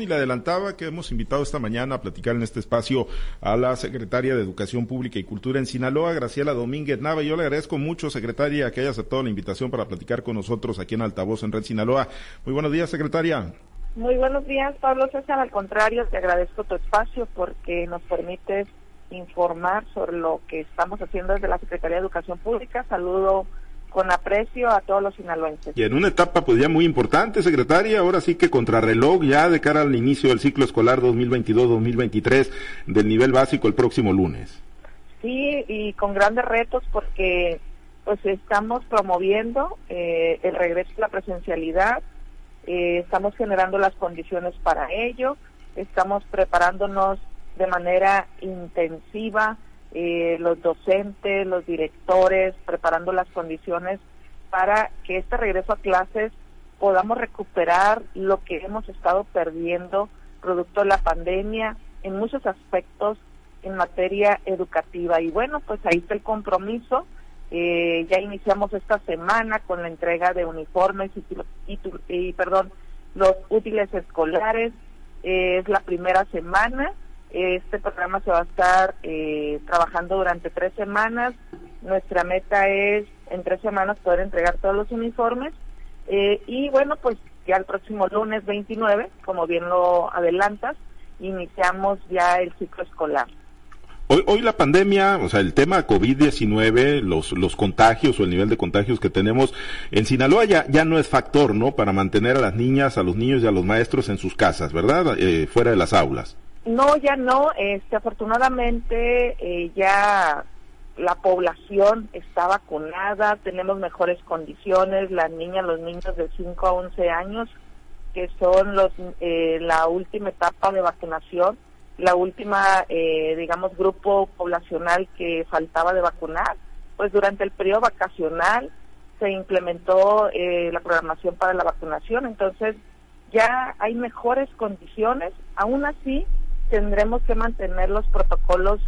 y le adelantaba que hemos invitado esta mañana a platicar en este espacio a la secretaria de Educación Pública y Cultura en Sinaloa, Graciela Domínguez Nava. Yo le agradezco mucho, secretaria, que haya aceptado la invitación para platicar con nosotros aquí en Altavoz en Red Sinaloa. Muy buenos días, secretaria. Muy buenos días, Pablo César. Al contrario, te agradezco tu espacio porque nos permite informar sobre lo que estamos haciendo desde la Secretaría de Educación Pública. Saludo con aprecio a todos los sinaloenses. Y en una etapa pues ya muy importante, secretaria, ahora sí que contrarreloj ya de cara al inicio del ciclo escolar 2022-2023 del nivel básico el próximo lunes. Sí, y con grandes retos porque pues estamos promoviendo eh, el regreso a la presencialidad, eh, estamos generando las condiciones para ello, estamos preparándonos de manera intensiva eh, los docentes, los directores, preparando las condiciones para que este regreso a clases podamos recuperar lo que hemos estado perdiendo producto de la pandemia en muchos aspectos en materia educativa. Y bueno, pues ahí está el compromiso. Eh, ya iniciamos esta semana con la entrega de uniformes y, y, perdón, los útiles escolares. Eh, es la primera semana este programa se va a estar eh, trabajando durante tres semanas. Nuestra meta es en tres semanas poder entregar todos los uniformes. Eh, y bueno, pues ya el próximo lunes 29, como bien lo adelantas, iniciamos ya el ciclo escolar. Hoy, hoy la pandemia, o sea, el tema COVID-19, los, los contagios o el nivel de contagios que tenemos en Sinaloa ya, ya no es factor, ¿no? Para mantener a las niñas, a los niños y a los maestros en sus casas, ¿verdad? Eh, fuera de las aulas. No, ya no. Este, afortunadamente eh, ya la población está vacunada, tenemos mejores condiciones, las niñas, los niños de 5 a 11 años, que son los eh, la última etapa de vacunación, la última, eh, digamos, grupo poblacional que faltaba de vacunar, pues durante el periodo vacacional se implementó la programación para la vacunación, entonces ya hay mejores condiciones, aún así tendremos que mantener los protocolos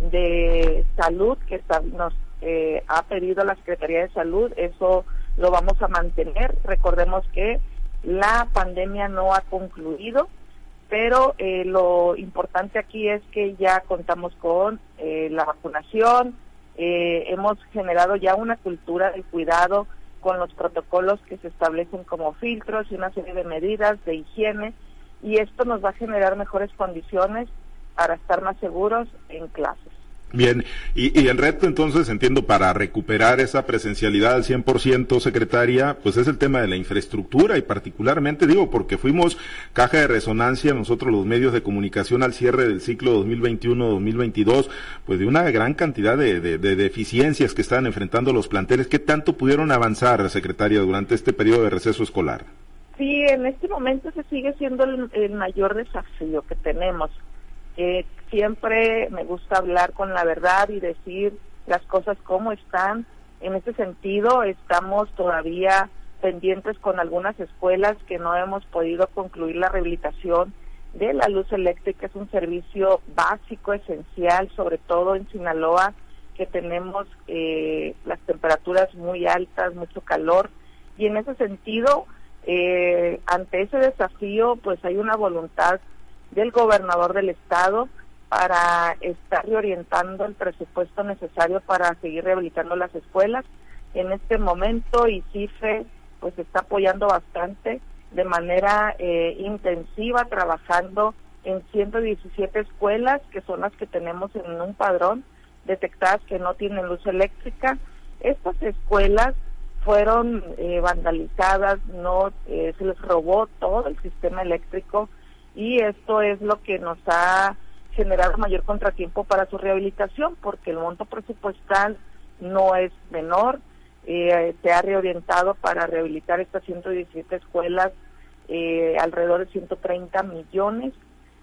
de salud que nos eh, ha pedido la Secretaría de Salud, eso lo vamos a mantener. Recordemos que la pandemia no ha concluido, pero eh, lo importante aquí es que ya contamos con eh, la vacunación, hemos generado ya una cultura de cuidado con los protocolos que se establecen como filtros y una serie de medidas de higiene y esto nos va a generar mejores condiciones para estar más seguros en clases. Bien, y, el reto entonces, entiendo, para recuperar esa presencialidad al 100%, secretaria, pues es el tema de la infraestructura y particularmente, digo, porque fuimos caja de resonancia nosotros los medios de comunicación al cierre del ciclo 2021-2022, pues de una gran cantidad de, deficiencias que estaban enfrentando los planteles. ¿Qué tanto pudieron avanzar, secretaria, durante este periodo de receso escolar? Sí, en este momento se sigue siendo el, mayor desafío que tenemos. Eh, siempre me gusta hablar con la verdad y decir las cosas como están. En ese sentido, estamos todavía pendientes con algunas escuelas que no hemos podido concluir la rehabilitación de la luz eléctrica. Es un servicio básico, esencial, sobre todo en Sinaloa, que tenemos eh, las temperaturas muy altas, mucho calor. Y en ese sentido, eh, ante ese desafío, pues hay una voluntad del gobernador del estado para estar reorientando el presupuesto necesario para seguir rehabilitando las escuelas. En este momento ICIFE pues está apoyando bastante de manera eh, intensiva, trabajando en 117 escuelas, que son las que tenemos en un padrón, detectadas que no tienen luz eléctrica. Estas escuelas fueron eh, vandalizadas, no eh, se les robó todo el sistema eléctrico y esto es lo que nos ha generado mayor contratiempo para su rehabilitación porque el monto presupuestal no es menor, eh, se ha reorientado para rehabilitar estas 117 escuelas alrededor de 130 millones.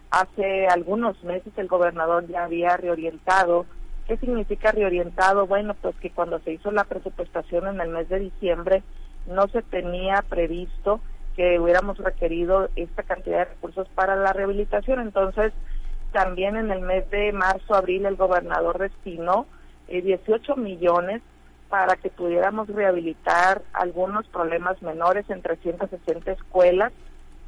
Hace algunos meses el gobernador ya había reorientado ¿Qué significa reorientado? Bueno, pues que cuando se hizo la presupuestación en el mes de diciembre no se tenía previsto que hubiéramos requerido esta cantidad de recursos para la rehabilitación. Entonces, también en el mes de marzo, abril, el gobernador destinó 18 eh, millones para que pudiéramos rehabilitar algunos problemas menores en 360 escuelas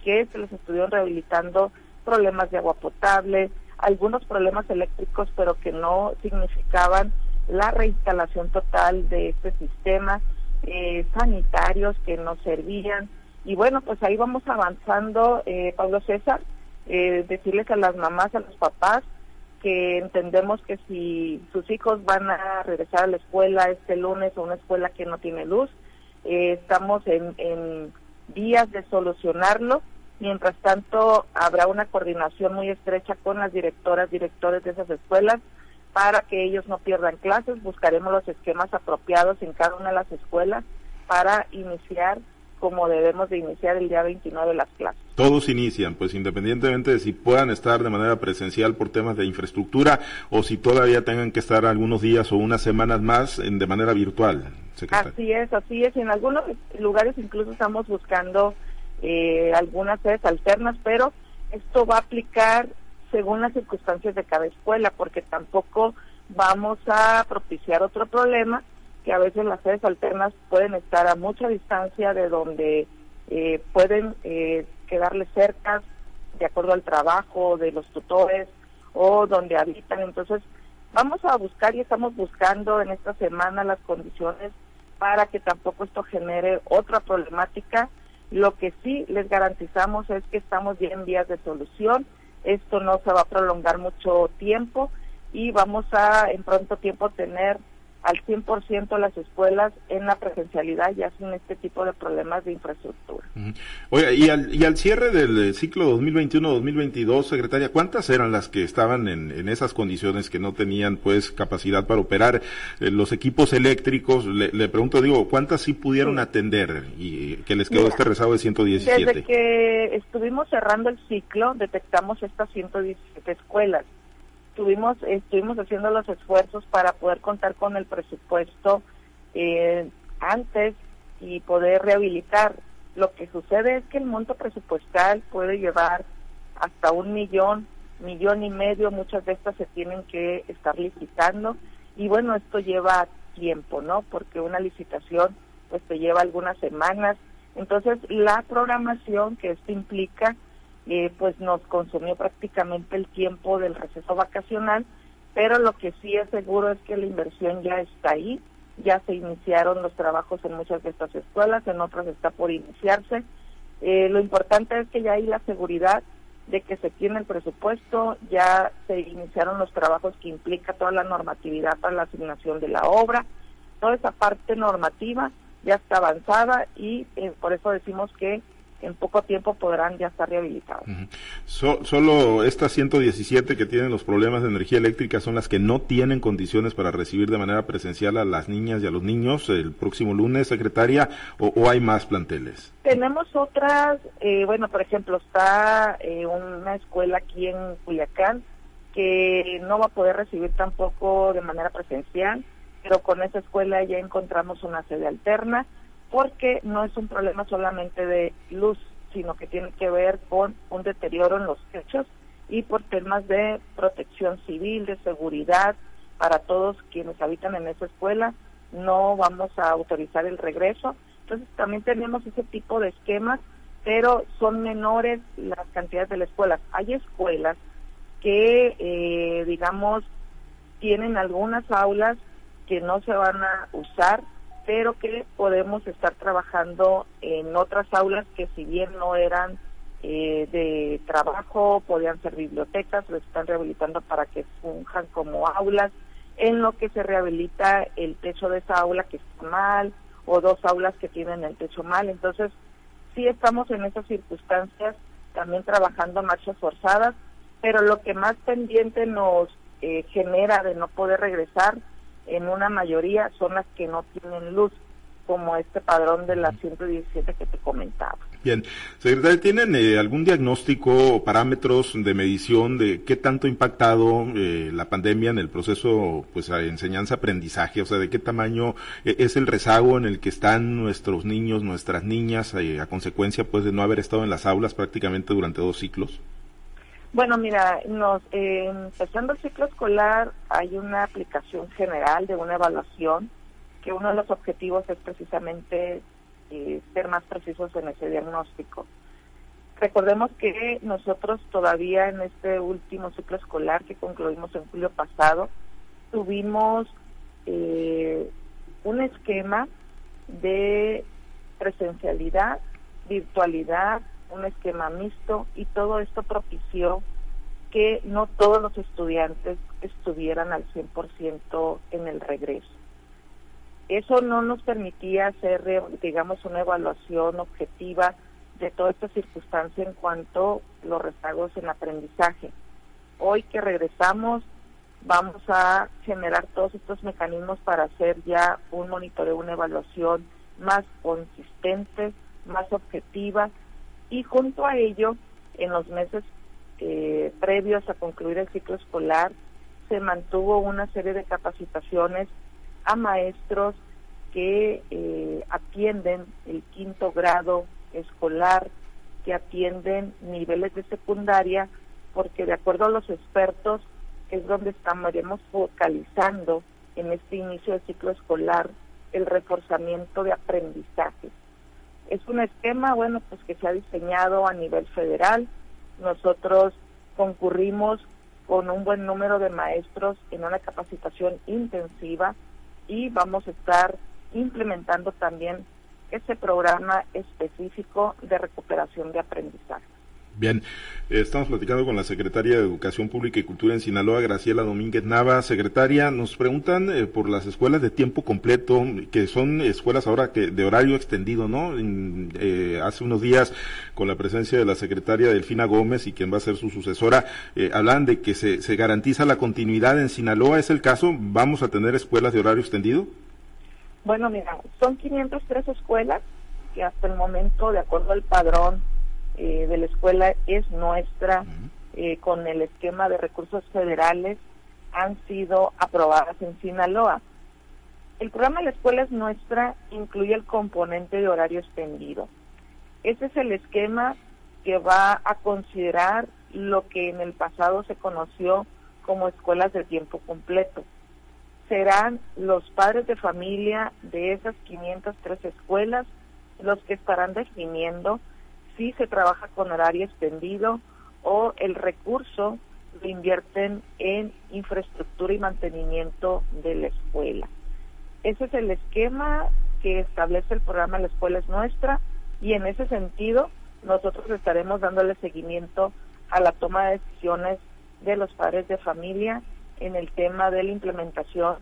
que se les estuvieron rehabilitando problemas de agua potable, algunos problemas eléctricos, pero que no significaban la reinstalación total de este sistema, eh, sanitarios que no servían. Y bueno, pues ahí vamos avanzando, eh, Pablo César, eh, decirles a las mamás, a los papás, que entendemos que si sus hijos van a regresar a la escuela este lunes o una escuela que no tiene luz, eh, estamos en, en vías de solucionarlo. Mientras tanto, habrá una coordinación muy estrecha con las directoras, directores de esas escuelas para que ellos no pierdan clases. Buscaremos los esquemas apropiados en cada una de las escuelas para iniciar como debemos de iniciar el día 29 las clases. Todos inician, pues independientemente de si puedan estar de manera presencial por temas de infraestructura o si todavía tengan que estar algunos días o unas semanas más en, de manera virtual. Así es, así es. En algunos lugares incluso estamos buscando eh, algunas sedes alternas, pero esto va a aplicar según las circunstancias de cada escuela, porque tampoco vamos a propiciar otro problema que a veces las sedes alternas pueden estar a mucha distancia de donde eh, pueden eh, quedarles cerca de acuerdo al trabajo de los tutores o donde habitan. Entonces, vamos a buscar y estamos buscando en esta semana las condiciones para que tampoco esto genere otra problemática. Lo que sí les garantizamos es que estamos bien en vías de solución. Esto no se va a prolongar mucho tiempo y vamos a en pronto tiempo tener al 100% las escuelas en la presencialidad ya sin este tipo de problemas de infraestructura. Oiga, y al, y al cierre del eh, ciclo 2021-2022, secretaria, ¿cuántas eran las que estaban en, en, esas condiciones que no tenían pues capacidad para operar eh, los equipos eléctricos? Le, pregunto, digo, ¿cuántas sí pudieron atender y que les quedó este rezago de 117? Desde que estuvimos cerrando el ciclo, detectamos estas 117 escuelas estuvimos, estuvimos haciendo los esfuerzos para poder contar con el presupuesto eh, antes y poder rehabilitar. Lo que sucede es que el monto presupuestal puede llevar hasta un millón, millón y medio, muchas de estas se tienen que estar licitando y bueno, esto lleva tiempo, ¿no? Porque una licitación pues te lleva algunas semanas. Entonces, la programación que esto implica eh, pues nos consumió prácticamente el tiempo del receso vacacional, pero lo que sí es seguro es que la inversión ya está ahí, ya se iniciaron los trabajos en muchas de estas escuelas, en otras está por iniciarse. Eh, lo importante es que ya hay la seguridad de que se tiene el presupuesto, ya se iniciaron los trabajos que implica toda la normatividad para la asignación de la obra, toda esa parte normativa ya está avanzada y eh, por eso decimos que en poco tiempo podrán ya estar rehabilitados. solo estas 117 que tienen los problemas de energía eléctrica son las que no tienen condiciones para recibir de manera presencial a las niñas y a los niños el próximo lunes, secretaria, o, hay más planteles? Tenemos otras, eh, bueno, por ejemplo, está eh, una escuela aquí en Culiacán que no va a poder recibir tampoco de manera presencial, pero con esa escuela ya encontramos una sede alterna porque no es un problema solamente de luz, sino que tiene que ver con un deterioro en los techos y por temas de protección civil, de seguridad para todos quienes habitan en esa escuela. No vamos a autorizar el regreso. Entonces también tenemos ese tipo de esquemas, pero son menores las cantidades de la escuela. Hay escuelas que, eh, digamos, tienen algunas aulas que no se van a usar pero que podemos estar trabajando en otras aulas que si bien no eran eh, de trabajo, podían ser bibliotecas, lo están rehabilitando para que funjan como aulas, en lo que se rehabilita el techo de esa aula que está mal, o dos aulas que tienen el techo mal. Entonces, sí estamos en esas circunstancias también trabajando marchas forzadas, pero lo que más pendiente nos eh, genera de no poder regresar en una mayoría son las que no tienen luz, como este padrón de las 117 que te comentaba. Bien, secretaria, ¿tienen eh, algún diagnóstico o parámetros de medición de qué tanto ha impactado eh, la pandemia en el proceso pues enseñanza-aprendizaje? O sea, ¿de qué tamaño eh, es el rezago en el que están nuestros niños, nuestras niñas a consecuencia pues de no haber estado en las aulas prácticamente durante dos ciclos? Bueno, mira, nos, eh, empezando el ciclo escolar hay una aplicación general de una evaluación que uno de los objetivos es precisamente eh, ser más precisos en ese diagnóstico. Recordemos que nosotros todavía en este último ciclo escolar que concluimos en julio pasado, tuvimos eh, un esquema de presencialidad, virtualidad, un esquema mixto y todo esto propició que no todos los estudiantes estuvieran al 100% en el regreso. Eso no nos permitía hacer, digamos, una evaluación objetiva de toda esta circunstancia en cuanto a los rezagos en aprendizaje. Hoy que regresamos, vamos a generar todos estos mecanismos para hacer ya un monitoreo, una evaluación más consistente, más objetiva y junto a ello, en los meses eh, previos a concluir el ciclo escolar, se mantuvo una serie de capacitaciones a maestros que eh, atienden el quinto grado escolar, que atienden niveles de secundaria, porque de acuerdo a los expertos es donde estamos focalizando en este inicio del ciclo escolar el reforzamiento de aprendizaje. Es un esquema, bueno, pues que se ha diseñado a nivel federal. Nosotros concurrimos con un buen número de maestros en una capacitación intensiva y vamos a estar implementando también ese programa específico de recuperación de aprendizaje. Bien, estamos platicando con la secretaria de Educación Pública y Cultura en Sinaloa, Graciela Domínguez Nava. Secretaria, nos preguntan eh, por las escuelas de tiempo completo, que son escuelas ahora que de horario extendido, ¿no? Eh, hace unos días, con la presencia de la secretaria Delfina Gómez y quien va a ser su sucesora, eh, hablan de que se, se garantiza la continuidad en Sinaloa. ¿Es el caso? ¿Vamos a tener escuelas de horario extendido? Bueno, mira, son 503 escuelas que hasta el momento, de acuerdo al padrón eh, de la escuela, es nuestra, eh, con el esquema de recursos federales, han sido aprobadas en Sinaloa. El programa de la escuela es nuestra incluye el componente de horario extendido. Ese es el esquema que va a considerar lo que en el pasado se conoció como escuelas de tiempo completo serán los padres de familia de esas 503 escuelas los que estarán definiendo si se trabaja con horario extendido o el recurso lo invierten en infraestructura y mantenimiento de la escuela. Ese es el esquema que establece el programa La Escuela es Nuestra y en ese sentido nosotros estaremos dándole seguimiento a la toma de decisiones de los padres de familia en el tema de la implementación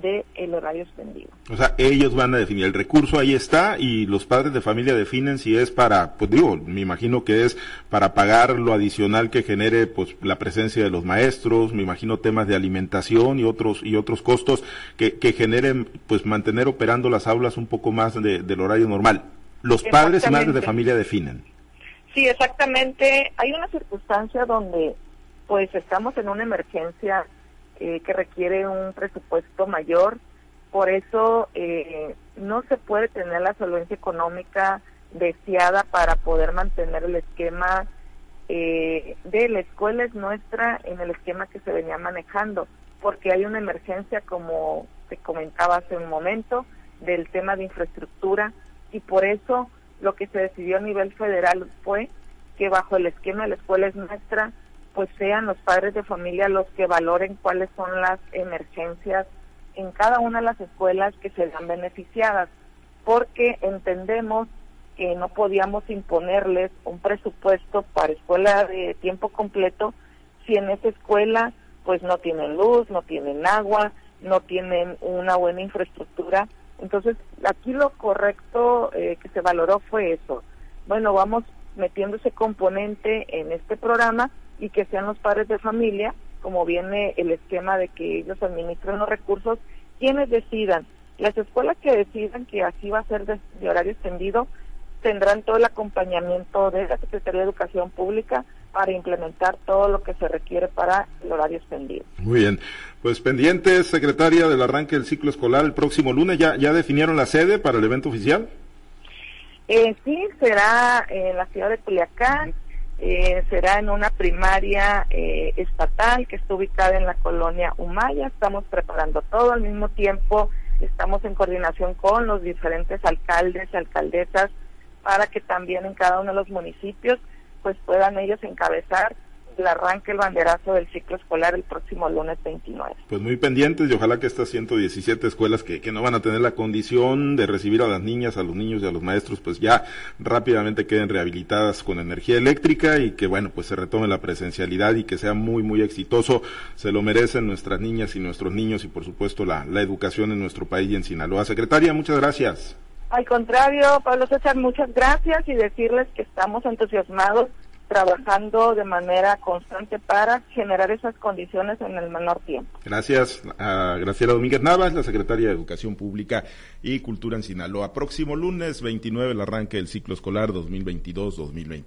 del el horario extendido. O sea, ellos van a definir el recurso, ahí está, y los padres de familia definen si es para, pues digo, me imagino que es para pagar lo adicional que genere pues la presencia de los maestros, me imagino temas de alimentación y otros y otros costos que, que generen pues mantener operando las aulas un poco más de, del horario normal. Los padres y madres de familia definen. Sí, exactamente. Hay una circunstancia donde pues estamos en una emergencia eh, que requiere un presupuesto mayor. Por eso eh, no se puede tener la solvencia económica deseada para poder mantener el esquema eh, de la escuela es nuestra en el esquema que se venía manejando, porque hay una emergencia, como te comentaba hace un momento, del tema de infraestructura y por eso lo que se decidió a nivel federal fue que bajo el esquema de la escuela es nuestra pues sean los padres de familia los que valoren cuáles son las emergencias en cada una de las escuelas que se dan beneficiadas, porque entendemos que no podíamos imponerles un presupuesto para escuela de tiempo completo si en esa escuela pues no tienen luz, no tienen agua, no tienen una buena infraestructura. Entonces, aquí lo correcto eh, que se valoró fue eso. Bueno, vamos metiendo ese componente en este programa y que sean los padres de familia, como viene el esquema de que ellos administren los recursos, quienes decidan. Las escuelas que decidan que así va a ser de, horario extendido tendrán todo el acompañamiento de la Secretaría de Educación Pública para implementar todo lo que se requiere para el horario extendido. Muy bien. Pues pendientes, secretaria del arranque del ciclo escolar el próximo lunes, ¿ya, ya definieron la sede para el evento oficial? Eh, sí, será en la ciudad de Culiacán. Eh, será en una primaria eh, estatal que está ubicada en la colonia Humaya. Estamos preparando todo al mismo tiempo, estamos en coordinación con los diferentes alcaldes y alcaldesas para que también en cada uno de los municipios pues puedan ellos encabezar el arranque el banderazo del ciclo escolar el próximo lunes 29. Pues muy pendientes y ojalá que estas 117 escuelas que, que no van a tener la condición de recibir a las niñas, a los niños y a los maestros, pues ya rápidamente queden rehabilitadas con energía eléctrica y que bueno, pues se retome la presencialidad y que sea muy, muy exitoso. Se lo merecen nuestras niñas y nuestros niños y por supuesto la, la educación en nuestro país y en Sinaloa. Secretaria, muchas gracias. Al contrario, Pablo César, muchas gracias y decirles que estamos entusiasmados trabajando de manera constante para generar esas condiciones en el menor tiempo. Gracias a Graciela Domínguez Navas, la secretaria de Educación Pública y Cultura en Sinaloa. Próximo lunes 29 el arranque del ciclo escolar 2022-2023.